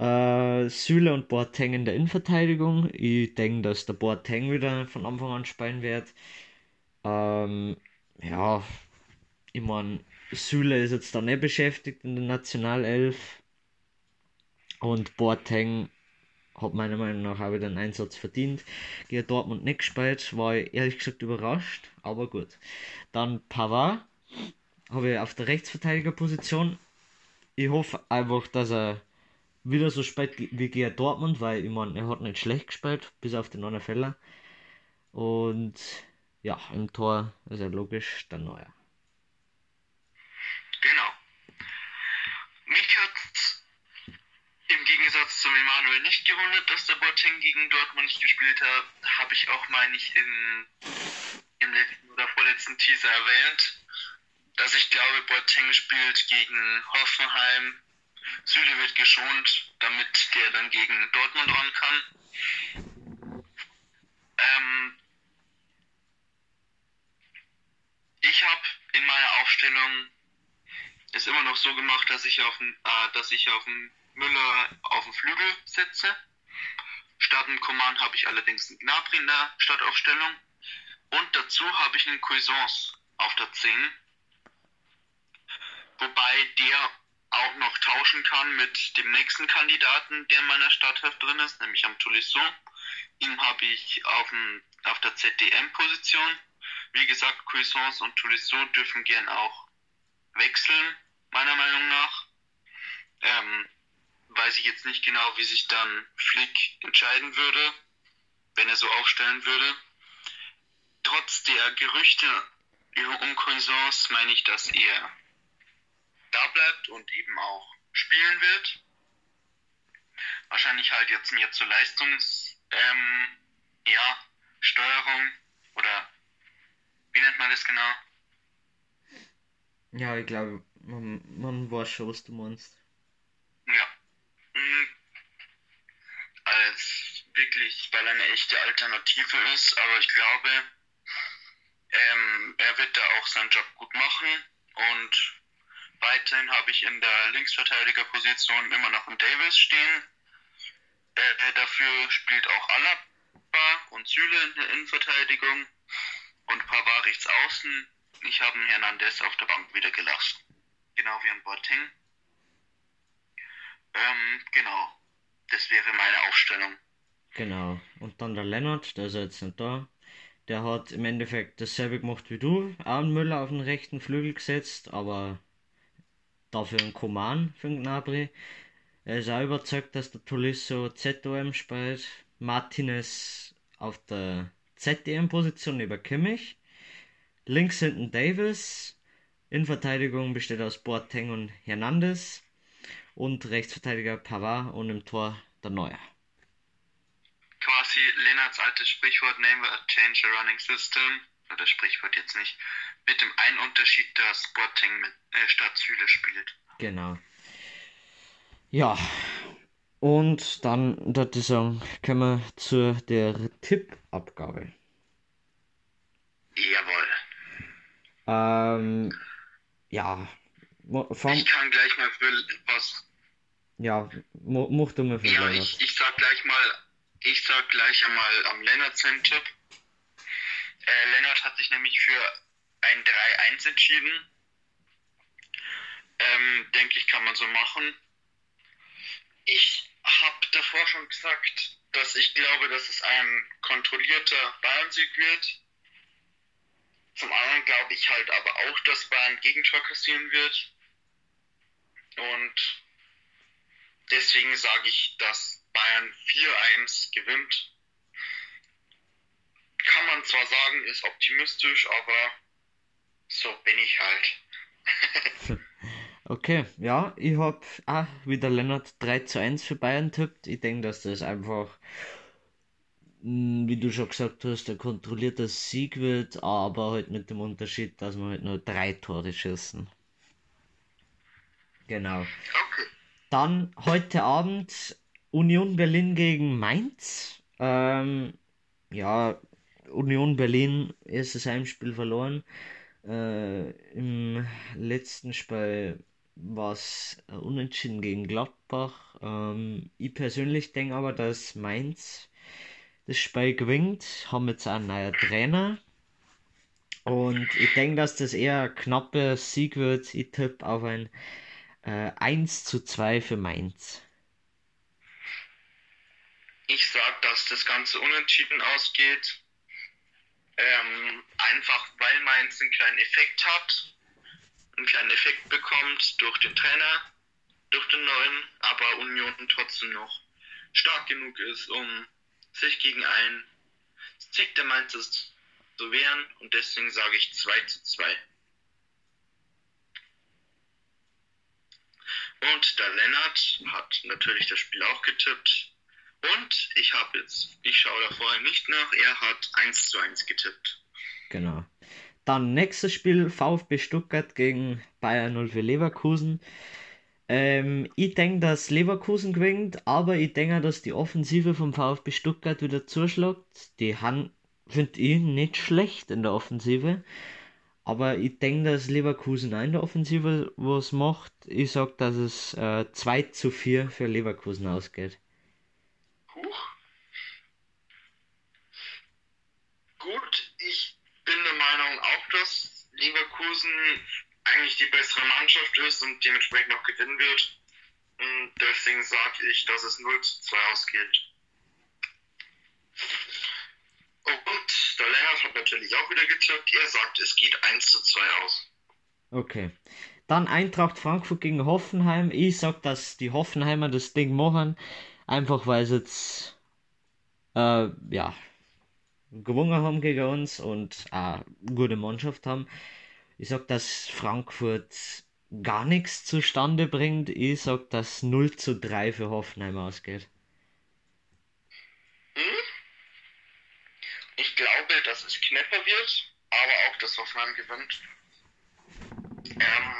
Äh, Süle und Boateng in der Innenverteidigung. Ich denke, dass der Boateng wieder von Anfang an spielen wird. Ähm, ja, ich meine, Süle ist jetzt da nicht beschäftigt in der Nationalelf. Und Boateng hat meiner Meinung nach auch wieder einen Einsatz verdient. Gegen Dortmund nicht gespielt, war ich ehrlich gesagt überrascht, aber gut. Dann Pavard habe ich auf der Rechtsverteidigerposition. Ich hoffe einfach, dass er wieder so spielt wie gegen Dortmund, weil ich meine, er hat nicht schlecht gespielt, bis auf den anderen Fehler. Und ja, im Tor ist er logisch der Neuer. Genau. Mich hat im Gegensatz zum Emanuel nicht gewundert, dass der Boateng gegen Dortmund nicht gespielt hat. Habe ich auch, meine ich, in, im letzten oder vorletzten Teaser erwähnt, dass ich glaube, Boateng spielt gegen Hoffenheim. Süle wird geschont, damit der dann gegen Dortmund ran kann. Ähm, ich habe in meiner Aufstellung es immer noch so gemacht, dass ich auf den, äh, dass ich auf den Müller auf den Flügel setze. Statt dem Command habe ich allerdings einen Gnabry in der Startaufstellung. Und dazu habe ich einen Cuisance auf der 10. Wobei der auch noch tauschen kann mit dem nächsten Kandidaten, der in meiner Startelf drin ist, nämlich am Tolisso. Ihn habe ich auf, dem, auf der ZDM-Position. Wie gesagt, Cuisance und Tolisso dürfen gern auch wechseln, meiner Meinung nach. Ähm, weiß ich jetzt nicht genau, wie sich dann Flick entscheiden würde, wenn er so aufstellen würde. Trotz der Gerüchte um Cuisance meine ich, dass er da bleibt und eben auch spielen wird. Wahrscheinlich halt jetzt mehr zur Leistungs, ähm, ja, Steuerung oder wie nennt man das genau? Ja, ich glaube, man, man weiß schon, was du meinst. Ja. Mhm. Als wirklich, weil er eine echte Alternative ist, aber ich glaube, ähm, er wird da auch seinen Job gut machen und weiterhin habe ich in der Linksverteidigerposition immer noch einen Davis stehen. Äh, dafür spielt auch Alaba und Süle in der Innenverteidigung und Pavard rechts außen. Ich habe Hernandez auf der Bank wieder gelassen. Genau wie ein Boateng. Ähm, genau. Das wäre meine Aufstellung. Genau. Und dann der Lennart, der ist jetzt nicht da. Der hat im Endeffekt dasselbe gemacht wie du. Arn Müller auf den rechten Flügel gesetzt, aber dafür ein Koman für den Gnabry. Er ist auch überzeugt, dass der Tolisso ZOM spielt. Martinez auf der ZDM-Position neben Kimmich. Links hinten Davis. In Verteidigung besteht aus Boateng und Hernandez. Und Rechtsverteidiger Pavard und im Tor der Neuer. Quasi Lennarts altes Sprichwort, name a change a running system. Oder Sprichwort jetzt nicht. Mit dem einen Unterschied, dass Boateng mit, äh, statt Süle spielt. Genau. Ja. Und dann würde ich sagen, kommen wir zu der Tippabgabe. Jawohl. Ähm, ja. Vom, Ich kann gleich mal für was. ja, mach du mal für Ja, ich, ich sag gleich mal, ich sag gleich einmal am Lennart seinen Tipp. Äh, Lennart hat sich nämlich für ein 3-1 entschieden. Ähm, denke ich, kann man so machen. Ich habe davor schon gesagt, dass ich glaube, dass es ein kontrollierter Bayern-Sieg wird. Zum anderen glaube ich halt aber auch, dass Bayern Gegentor kassieren wird. Und deswegen sage ich, dass Bayern 4-1 gewinnt. Kann man zwar sagen, ist optimistisch, aber so bin ich halt. (laughs) Okay, ja, ich hab auch wieder Lennart 3 zu 1 für Bayern tippt. Ich denke, dass das einfach, mh, wie du schon gesagt hast, ein kontrollierter Sieg wird, aber halt mit dem Unterschied, dass wir halt nur drei Tore schießen. Genau. Okay. Dann heute Abend Union Berlin gegen Mainz. Ähm, ja, Union Berlin erstes Heimspiel verloren. Äh, Im letzten Spiel war es unentschieden gegen Gladbach. Ähm, ich persönlich denke aber, dass Mainz das Spiel gewinnt. Haben jetzt einen neuen Trainer. Und ich denke, dass das eher ein knapper Sieg wird. Ich tippe auf ein äh, 1 zu 2 für Mainz. Ich sag, dass das Ganze unentschieden ausgeht. Ähm, einfach weil Mainz einen kleinen Effekt hat. einen kleinen Effekt bekommt durch den Trainer, durch den neuen, aber Union trotzdem noch stark genug ist, um sich gegen einen Sieg der Mainzer zu wehren und deswegen sage ich 2 zu 2. Und der Lennart hat natürlich das Spiel auch getippt. Und ich habe jetzt, ich schaue da vorher nicht nach, er hat 1 zu 1 getippt. Genau. Dann nächstes Spiel VfB Stuttgart gegen Bayern 04 Leverkusen. Ähm, ich denke, dass Leverkusen gewinnt, aber ich denke, dass die Offensive vom VfB Stuttgart wieder zuschlägt. Die haben, finde ich, nicht schlecht in der Offensive. Aber ich denke, dass Leverkusen in der Offensive was macht. Ich sage, dass es äh, 2 zu 4 für Leverkusen ausgeht. Huch. Gut, ich bin der Meinung auch, dass Leverkusen eigentlich die bessere Mannschaft ist und dementsprechend auch gewinnen wird. Und deswegen sage ich, dass es 0 zu 2 ausgeht. Und der Lennart hat natürlich auch wieder getippt. Er sagt, es geht 1 zu 2 aus. Okay. Dann Eintracht Frankfurt gegen Hoffenheim. Ich sag, dass die Hoffenheimer das Ding machen. Einfach weil sie jetzt äh, ja, gewonnen haben gegen uns und eine gute Mannschaft haben. Ich sag, dass Frankfurt gar nichts zustande bringt. Ich sag, dass 0 zu 3 für Hoffenheim ausgeht. Hm? Ich glaube, dass es knapper wird, aber auch, dass Hoffenheim gewinnt. Ähm,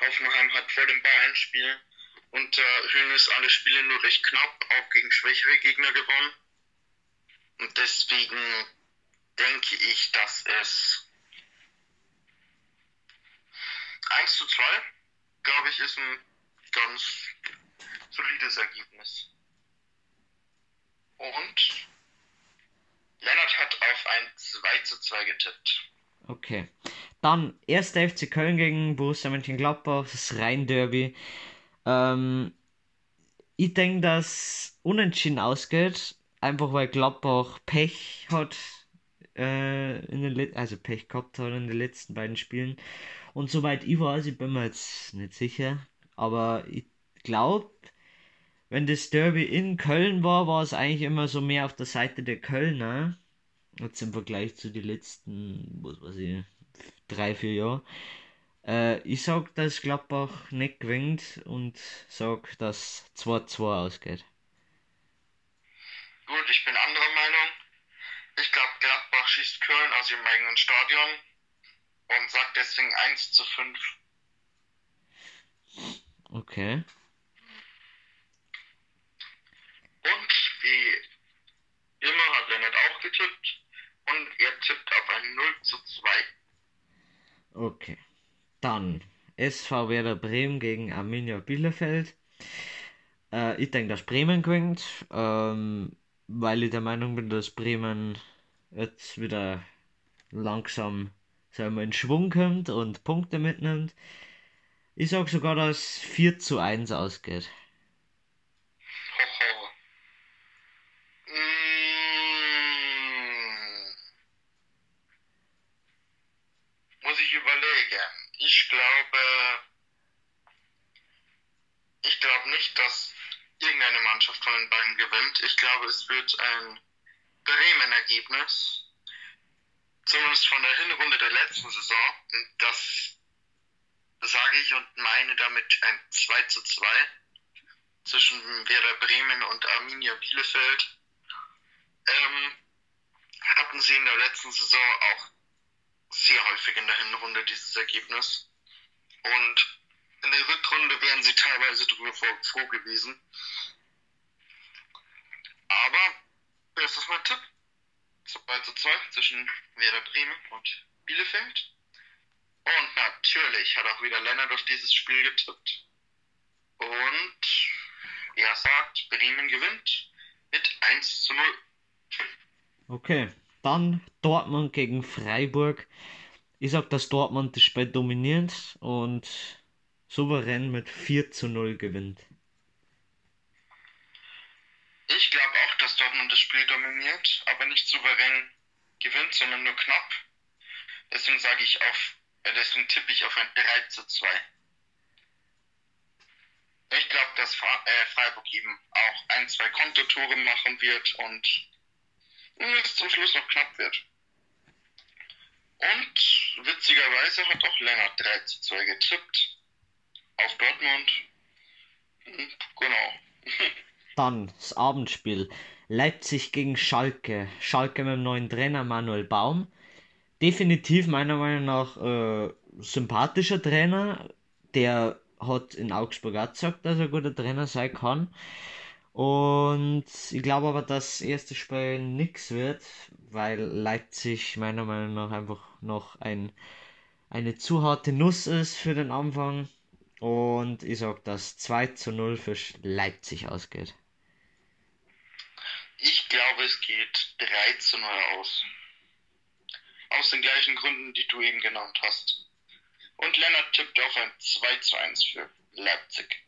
Hoffenheim hat vor dem Bayern-Spiel unter Hönes alle Spiele nur recht knapp, auch gegen schwächere Gegner gewonnen. Und deswegen denke ich, dass es 1 zu 2, glaube ich, ist ein ganz solides Ergebnis. Und Lennart hat auf ein 2 zu 2 getippt. Okay. Dann 1. FC Köln gegen Borussia Mönchengladbach, das Rhein-Derby. Ähm, ich denke, dass unentschieden ausgeht, einfach weil Gladbach Pech hat, äh, in den also Pech gehabt hat in den letzten beiden Spielen. Und soweit ich weiß, ich bin mir jetzt nicht sicher, aber ich glaube, wenn das Derby in Köln war, war es eigentlich immer so mehr auf der Seite der Kölner. Jetzt im Vergleich zu den letzten, was weiß ich, drei, vier Jahren. Äh, ich sag, dass Gladbach nicht gewinnt und sag, dass 2-2 ausgeht. Gut, ich bin anderer Meinung. Ich glaube, Gladbach schießt Köln aus ihrem eigenen Stadion und sagt deswegen 1 zu 5. Okay. Und wie immer hat Lennart auch getippt und er tippt auf ein 0 zu 2. Okay. Dann SV Werder Bremen gegen Arminia Bielefeld. Äh, ich denke, dass Bremen gewinnt, ähm, weil ich der Meinung bin, dass Bremen jetzt wieder langsam sagen wir, in Schwung kommt und Punkte mitnimmt. Ich sag sogar, dass 4 zu 1 ausgeht. Hoho. Mm. Muss ich überlegen. Ich glaube, ich nicht, dass irgendeine Mannschaft von den beiden gewinnt. Ich glaube, es wird ein Bremen-Ergebnis. Zumindest von der Hinrunde der letzten Saison. Das sage ich und meine damit ein 2 zu 2 zwischen Werder Bremen und Arminia Bielefeld. Ähm, hatten sie in der letzten Saison auch sehr häufig in der Hinrunde dieses Ergebnis. Und in der Rückrunde wären sie teilweise darüber froh gewesen. Aber das ist mein Tipp. 2 zu 2 zwischen Werder Bremen und Bielefeld. Und natürlich hat auch wieder Lennart auf dieses Spiel getippt. Und er sagt, Bremen gewinnt mit 1 zu 0. Okay, dann Dortmund gegen Freiburg. Ich sag, dass Dortmund das Spiel dominiert und souverän mit 4 zu 0 gewinnt. Ich glaube auch, dass Dortmund das Spiel dominiert, aber nicht souverän gewinnt, sondern nur knapp. Deswegen sage ich auf Ja, deswegen tippe ich auf ein 3 zu 2. Ich glaube, dass äh, Freiburg eben auch ein, zwei Kontotore machen wird und es zum Schluss noch knapp wird. Und witzigerweise hat auch Lennart 3 zu 2 getippt auf Dortmund. Genau. (laughs) Dann das Abendspiel. Leipzig gegen Schalke. Schalke mit dem neuen Trainer Manuel Baum. Definitiv meiner Meinung nach äh, sympathischer Trainer. Der hat in Augsburg auch gesagt, dass er ein guter Trainer sein kann. Und ich glaube aber, dass das erste Spiel nix wird, weil Leipzig meiner Meinung nach einfach noch ein, eine zu harte Nuss ist für den Anfang. Und ich sag, dass 2 zu 0 für Leipzig ausgeht. Ich glaube, es geht 3 zu 0 aus. Aus den gleichen Gründen, die du eben genannt hast. Und Lennart tippt auf ein 2 zu 1 für Leipzig.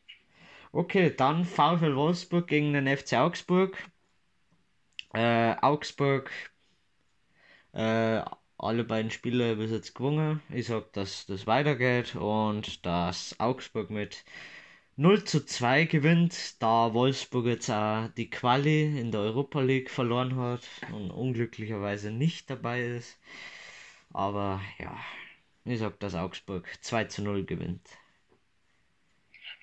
Okay, dann VfL Wolfsburg gegen den FC Augsburg. Äh, Augsburg, äh, alle beiden Spiele bis jetzt gewonnen. Ich sag, dass das weitergeht und dass Augsburg mit 0 zu 2 gewinnt, da Wolfsburg jetzt auch die Quali in der Europa League verloren hat und unglücklicherweise nicht dabei ist. Aber ja, ich sag, dass Augsburg 2 zu 0 gewinnt.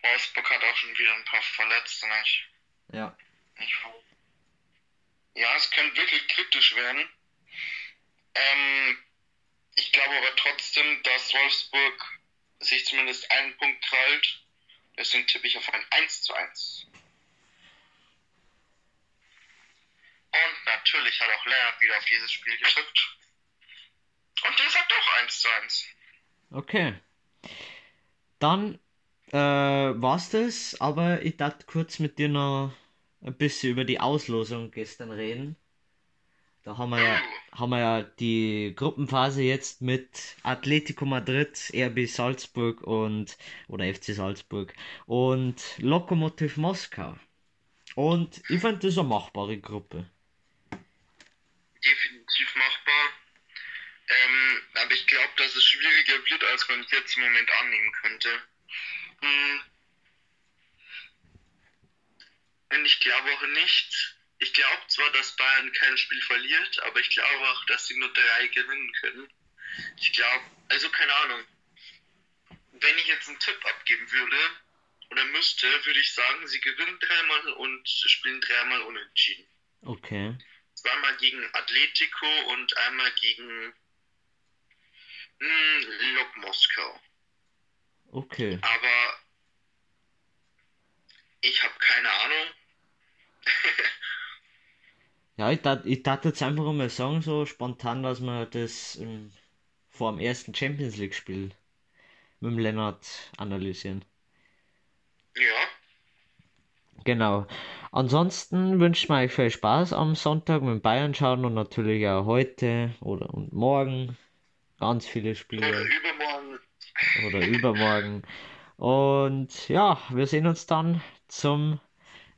Wolfsburg hat auch schon wieder ein paar Verletzte, nicht? Ja. Ja, es könnte wirklich kritisch werden. Ähm, ich glaube aber trotzdem, dass Wolfsburg sich zumindest einen Punkt krallt. Deswegen tippe ich auf ein 1 zu 1. Und natürlich hat auch Lennart wieder auf dieses Spiel getippt. Und der sagt auch 1 zu 1. Okay. Dann äh, war's das, aber ich dachte kurz mit dir noch ein bisschen über die Auslosung gestern reden. Da haben wir ja, haben wir ja die Gruppenphase jetzt mit Atletico Madrid, RB Salzburg und oder FC Salzburg und Lokomotiv Moskau. Und ich fand das eine machbare Gruppe. Definitiv machbar. Ähm, aber ich glaube, dass es schwieriger wird, als man jetzt im Moment annehmen könnte. Hm. Und ich glaube auch nicht, ich glaube zwar, dass Bayern kein Spiel verliert, aber ich glaube auch, dass sie nur drei gewinnen können. Ich glaube, also keine Ahnung. Wenn ich jetzt einen Tipp abgeben würde oder müsste, würde ich sagen, sie gewinnen dreimal und spielen dreimal unentschieden. Okay. Zweimal gegen Atletico und einmal gegen hm, Lok Moskau. Okay. Aber ich habe keine Ahnung. (laughs) ja, ich dachte ich dat jetzt einfach mal sagen, so spontan, dass wir das im, vor dem ersten Champions League Spiel mit dem Lennart analysieren. Ja. Genau. Ansonsten wünsche ich mir euch viel Spaß am Sonntag mit Bayern schauen und natürlich auch heute oder und morgen ganz viele Spiele. Oder übermorgen. Oder übermorgen. Und ja, wir sehen uns dann zum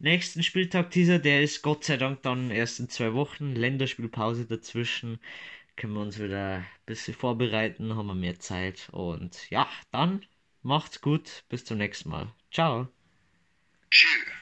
nächsten Spieltag dieser. Der ist Gott sei Dank dann erst in zwei Wochen. Länderspielpause dazwischen. Können wir uns wieder ein bisschen vorbereiten, haben wir mehr Zeit. Und ja, dann macht's gut. Bis zum nächsten Mal. Ciao. Tschüss.